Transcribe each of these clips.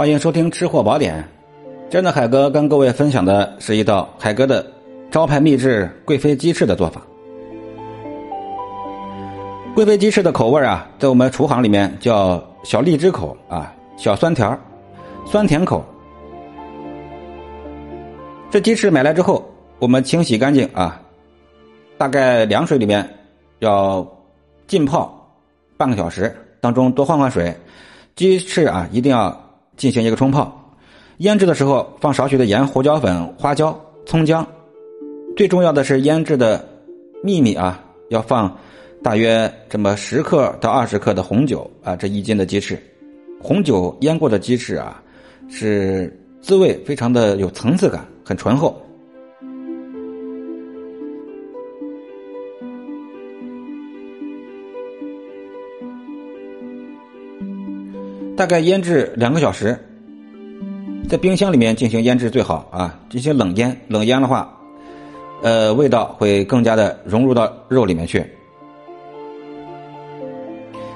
欢迎收听《吃货宝典》。今儿呢，海哥跟各位分享的是一道海哥的招牌秘制贵妃鸡翅的做法。贵妃鸡翅的口味啊，在我们厨行里面叫小荔枝口啊，小酸甜酸甜口。这鸡翅买来之后，我们清洗干净啊，大概凉水里面要浸泡半个小时，当中多换换水。鸡翅啊，一定要进行一个冲泡。腌制的时候放少许的盐、胡椒粉、花椒、葱姜。最重要的是腌制的秘密啊，要放大约这么十克到二十克的红酒啊，这一斤的鸡翅，红酒腌过的鸡翅啊，是滋味非常的有层次感，很醇厚。大概腌制两个小时，在冰箱里面进行腌制最好啊，进行冷腌。冷腌的话，呃，味道会更加的融入到肉里面去。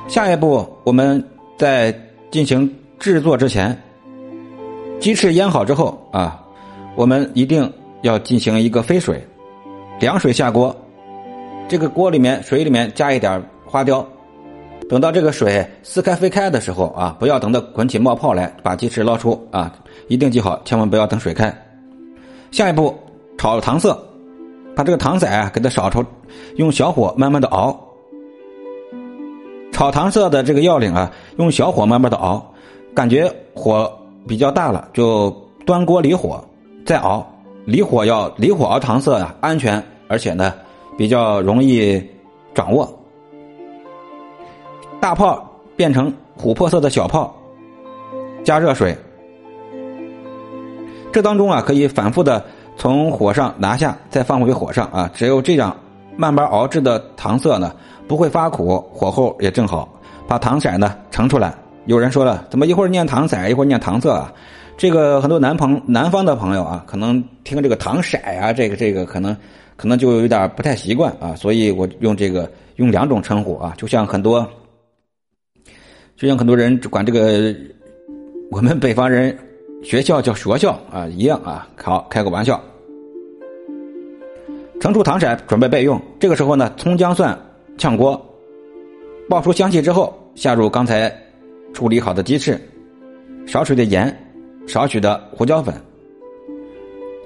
下一步，我们在进行制作之前，鸡翅腌好之后啊，我们一定要进行一个飞水，凉水下锅，这个锅里面水里面加一点花雕。等到这个水撕开飞开的时候啊，不要等到滚起冒泡来，把鸡翅捞出啊！一定记好，千万不要等水开。下一步炒糖色，把这个糖色啊给它少抽，用小火慢慢的熬。炒糖色的这个要领啊，用小火慢慢的熬，感觉火比较大了，就端锅离火再熬。离火要离火熬糖色呀，安全而且呢比较容易掌握。大泡变成琥珀色的小泡，加热水。这当中啊，可以反复的从火上拿下，再放回火上啊。只有这样慢慢熬制的糖色呢，不会发苦，火候也正好，把糖色呢盛出来。有人说了，怎么一会儿念糖色，一会儿念糖色啊？这个很多南朋南方的朋友啊，可能听这个糖色啊，这个这个可能可能就有点不太习惯啊，所以我用这个用两种称呼啊，就像很多。就像很多人管这个我们北方人学校叫学校啊一样啊，好开个玩笑。盛出糖色，准备备用。这个时候呢，葱姜蒜炝锅，爆出香气之后，下入刚才处理好的鸡翅，少许的盐，少许的胡椒粉。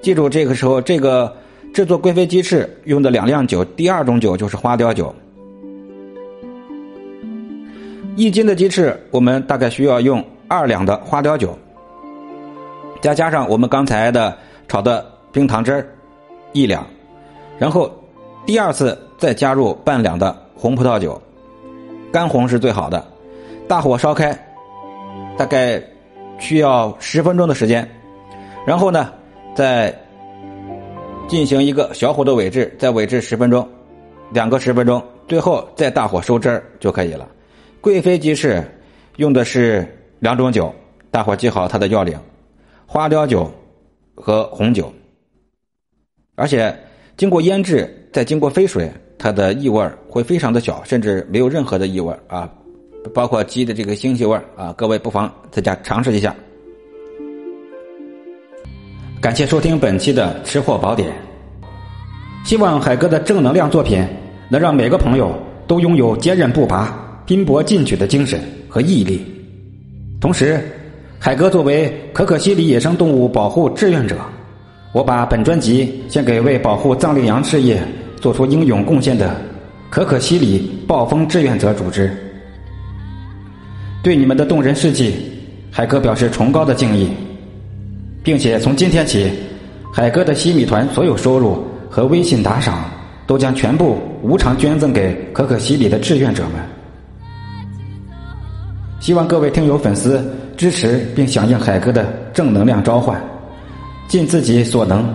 记住，这个时候这个制作贵妃鸡翅用的两辆酒，第二种酒就是花雕酒。一斤的鸡翅，我们大概需要用二两的花雕酒，再加上我们刚才的炒的冰糖汁儿一两，然后第二次再加入半两的红葡萄酒，干红是最好的。大火烧开，大概需要十分钟的时间，然后呢，再进行一个小火的煨制，再煨制十分钟，两个十分钟，最后再大火收汁儿就可以了。贵妃鸡翅用的是两种酒，大伙记好它的要领：花雕酒和红酒。而且经过腌制，再经过飞水，它的异味会非常的小，甚至没有任何的异味啊，包括鸡的这个腥气味啊。各位不妨在家尝试一下。感谢收听本期的吃货宝典，希望海哥的正能量作品能让每个朋友都拥有坚韧不拔。拼搏进取的精神和毅力。同时，海哥作为可可西里野生动物保护志愿者，我把本专辑献给为保护藏羚羊事业做出英勇贡献的可可西里暴风志愿者组织。对你们的动人事迹，海哥表示崇高的敬意，并且从今天起，海哥的西米团所有收入和微信打赏都将全部无偿捐赠给可可西里的志愿者们。希望各位听友粉丝支持并响应海哥的正能量召唤，尽自己所能，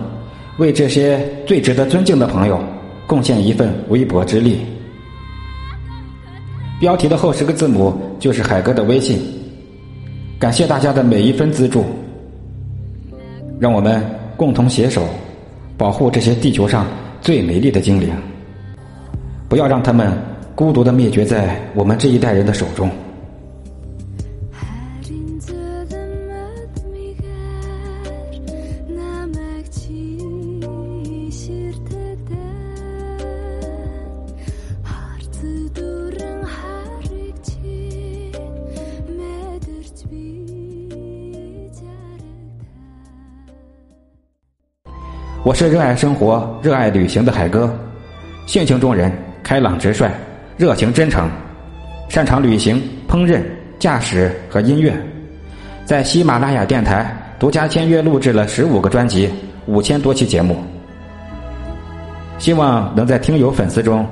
为这些最值得尊敬的朋友贡献一份微薄之力。标题的后十个字母就是海哥的微信。感谢大家的每一分资助，让我们共同携手，保护这些地球上最美丽的精灵，不要让他们孤独的灭绝在我们这一代人的手中。我是热爱生活、热爱旅行的海哥，性情中人，开朗直率，热情真诚，擅长旅行、烹饪、驾驶和音乐，在喜马拉雅电台独家签约录制了十五个专辑、五千多期节目。希望能在听友粉丝中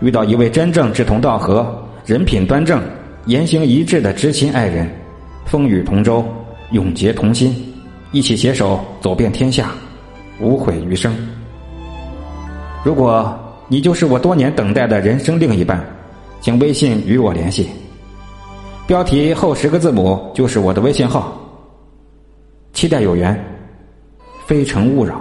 遇到一位真正志同道合、人品端正、言行一致的知心爱人，风雨同舟，永结同心，一起携手走遍天下，无悔余生。如果你就是我多年等待的人生另一半，请微信与我联系，标题后十个字母就是我的微信号。期待有缘，非诚勿扰。